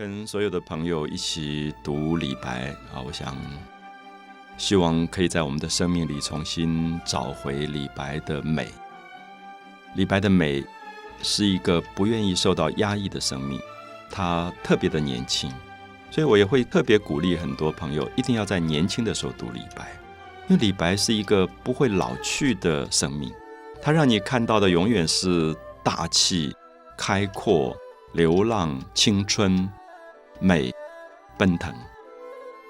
跟所有的朋友一起读李白啊，我想希望可以在我们的生命里重新找回李白的美。李白的美是一个不愿意受到压抑的生命，他特别的年轻，所以我也会特别鼓励很多朋友一定要在年轻的时候读李白，因为李白是一个不会老去的生命，他让你看到的永远是大气、开阔、流浪、青春。美，奔腾，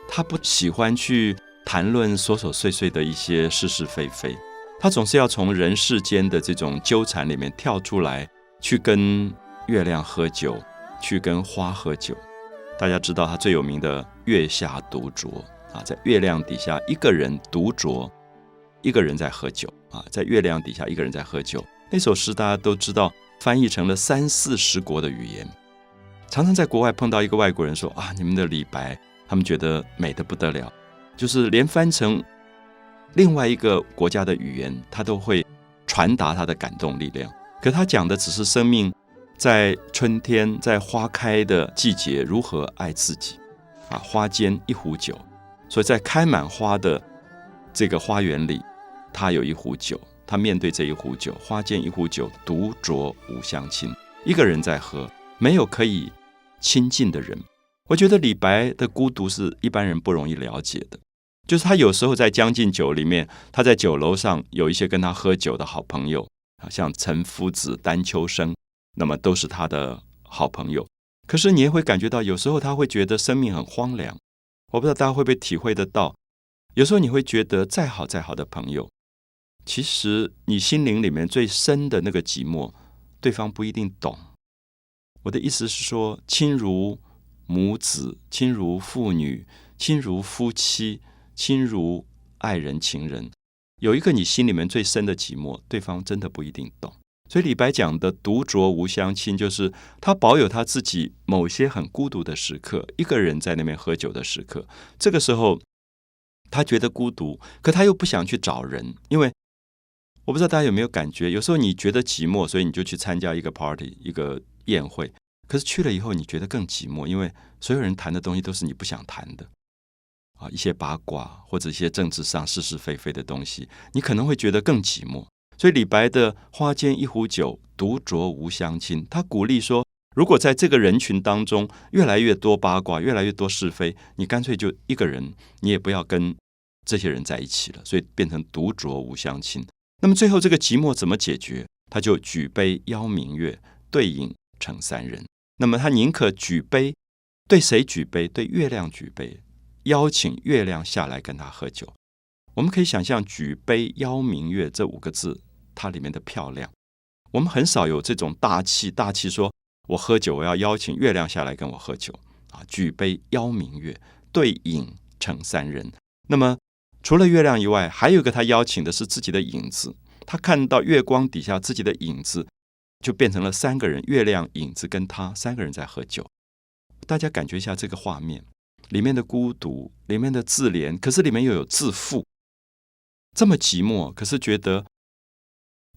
他不喜欢去谈论琐琐碎碎的一些是是非非，他总是要从人世间的这种纠缠里面跳出来，去跟月亮喝酒，去跟花喝酒。大家知道他最有名的《月下独酌》啊，在月亮底下一个人独酌，一个人在喝酒啊，在月亮底下一个人在喝酒。那首诗大家都知道，翻译成了三四十国的语言。常常在国外碰到一个外国人说啊，你们的李白，他们觉得美得不得了，就是连翻成另外一个国家的语言，他都会传达他的感动力量。可他讲的只是生命在春天，在花开的季节如何爱自己啊。花间一壶酒，所以在开满花的这个花园里，他有一壶酒，他面对这一壶酒，花间一壶酒，独酌无相亲，一个人在喝，没有可以。亲近的人，我觉得李白的孤独是一般人不容易了解的。就是他有时候在《将进酒》里面，他在酒楼上有一些跟他喝酒的好朋友啊，像岑夫子、丹丘生，那么都是他的好朋友。可是你也会感觉到，有时候他会觉得生命很荒凉。我不知道大家会不会体会得到，有时候你会觉得再好再好的朋友，其实你心灵里面最深的那个寂寞，对方不一定懂。我的意思是说，亲如母子，亲如父女，亲如夫妻，亲如爱人、情人，有一个你心里面最深的寂寞，对方真的不一定懂。所以李白讲的“独酌无相亲”，就是他保有他自己某些很孤独的时刻，一个人在那边喝酒的时刻。这个时候，他觉得孤独，可他又不想去找人，因为我不知道大家有没有感觉，有时候你觉得寂寞，所以你就去参加一个 party，一个。宴会，可是去了以后，你觉得更寂寞，因为所有人谈的东西都是你不想谈的啊，一些八卦或者一些政治上是是非非的东西，你可能会觉得更寂寞。所以李白的“花间一壶酒，独酌无相亲”，他鼓励说，如果在这个人群当中越来越多八卦，越来越多是非，你干脆就一个人，你也不要跟这些人在一起了，所以变成独酌无相亲。那么最后这个寂寞怎么解决？他就举杯邀明月，对饮。成三人，那么他宁可举杯，对谁举杯？对月亮举杯，邀请月亮下来跟他喝酒。我们可以想象“举杯邀明月”这五个字，它里面的漂亮。我们很少有这种大气，大气说我喝酒，我要邀请月亮下来跟我喝酒啊！举杯邀明月，对影成三人。那么除了月亮以外，还有一个他邀请的是自己的影子。他看到月光底下自己的影子。就变成了三个人，月亮、影子跟他三个人在喝酒。大家感觉一下这个画面里面的孤独，里面的自怜，可是里面又有自负。这么寂寞，可是觉得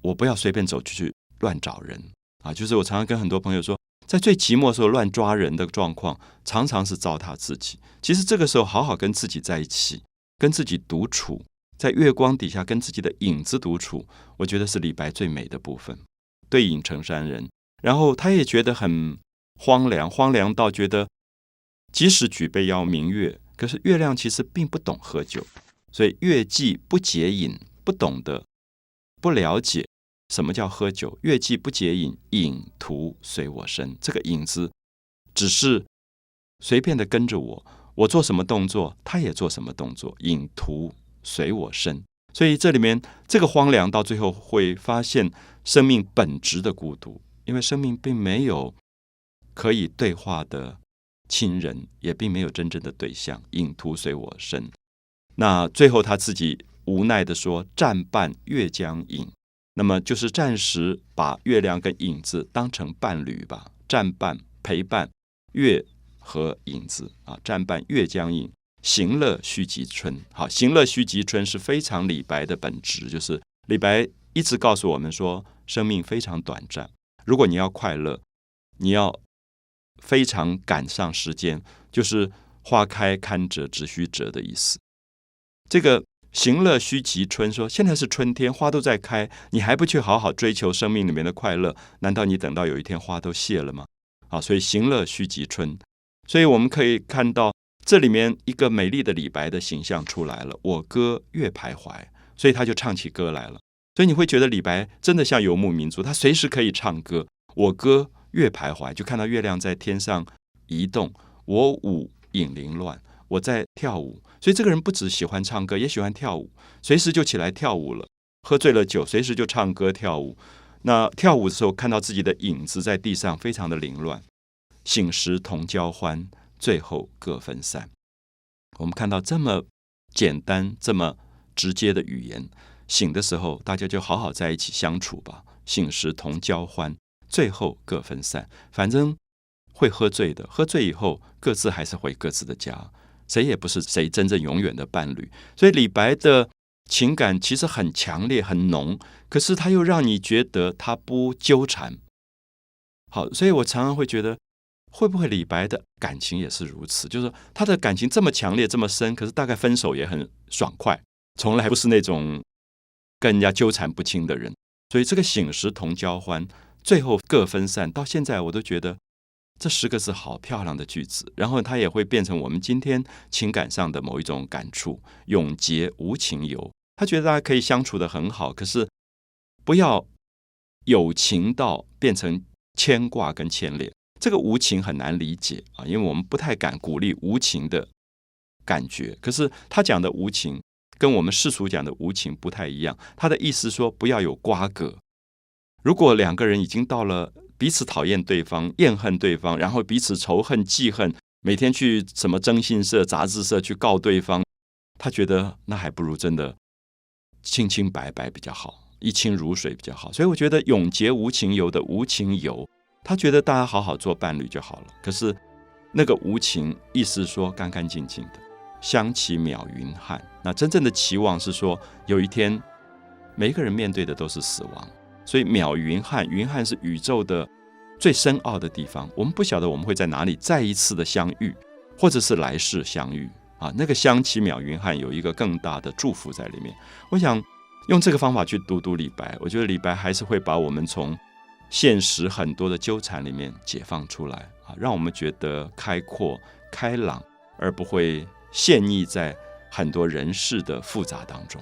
我不要随便走出去乱找人啊！就是我常常跟很多朋友说，在最寂寞的时候乱抓人的状况，常常是糟蹋自己。其实这个时候好好跟自己在一起，跟自己独处，在月光底下跟自己的影子独处，我觉得是李白最美的部分。对影成山人，然后他也觉得很荒凉，荒凉到觉得，即使举杯邀明月，可是月亮其实并不懂喝酒，所以月既不解饮，不懂得，不了解什么叫喝酒。月既不解饮，影徒随我身。这个影子只是随便的跟着我，我做什么动作，他也做什么动作。影徒随我身。所以这里面这个荒凉到最后会发现生命本质的孤独，因为生命并没有可以对话的亲人，也并没有真正的对象。影徒随我身，那最后他自己无奈的说：“暂伴月将影。”那么就是暂时把月亮跟影子当成伴侣吧，暂伴陪伴月和影子啊，暂伴月将影。行乐须及春，好，行乐须及春是非常李白的本质，就是李白一直告诉我们说，生命非常短暂。如果你要快乐，你要非常赶上时间，就是花开堪折直须折的意思。这个行乐须及春，说现在是春天，花都在开，你还不去好好追求生命里面的快乐，难道你等到有一天花都谢了吗？啊，所以行乐须及春，所以我们可以看到这里面一个美丽的李白的形象出来了。我歌月徘徊，所以他就唱起歌来了。所以你会觉得李白真的像游牧民族，他随时可以唱歌。我歌月徘徊，就看到月亮在天上移动。我舞影零乱，我在跳舞。所以这个人不只喜欢唱歌，也喜欢跳舞，随时就起来跳舞了。喝醉了酒，随时就唱歌跳舞。那跳舞的时候，看到自己的影子在地上，非常的凌乱。醒时同交欢，最后各分散。我们看到这么简单、这么直接的语言。醒的时候，大家就好好在一起相处吧。醒时同交欢，最后各分散。反正会喝醉的，喝醉以后各自还是回各自的家，谁也不是谁真正永远的伴侣。所以李白的。情感其实很强烈、很浓，可是他又让你觉得他不纠缠。好，所以我常常会觉得，会不会李白的感情也是如此？就是他的感情这么强烈、这么深，可是大概分手也很爽快，从来不是那种跟人家纠缠不清的人。所以这个醒时同交欢，最后各分散，到现在我都觉得这十个字好漂亮的句子。然后它也会变成我们今天情感上的某一种感触：永结无情游。他觉得大家可以相处的很好，可是不要有情到变成牵挂跟牵连。这个无情很难理解啊，因为我们不太敢鼓励无情的感觉。可是他讲的无情，跟我们世俗讲的无情不太一样。他的意思说，不要有瓜葛。如果两个人已经到了彼此讨厌对方、厌恨对方，然后彼此仇恨、记恨，每天去什么征信社、杂志社去告对方，他觉得那还不如真的。清清白白比较好，一清如水比较好，所以我觉得永结无情游的无情游，他觉得大家好好做伴侣就好了。可是那个无情，意思说干干净净的，相期邈云汉。那真正的期望是说，有一天每一个人面对的都是死亡，所以邈云汉，云汉是宇宙的最深奥的地方。我们不晓得我们会在哪里再一次的相遇，或者是来世相遇。啊，那个香气渺云汉有一个更大的祝福在里面。我想用这个方法去读读李白，我觉得李白还是会把我们从现实很多的纠缠里面解放出来啊，让我们觉得开阔、开朗，而不会陷溺在很多人事的复杂当中。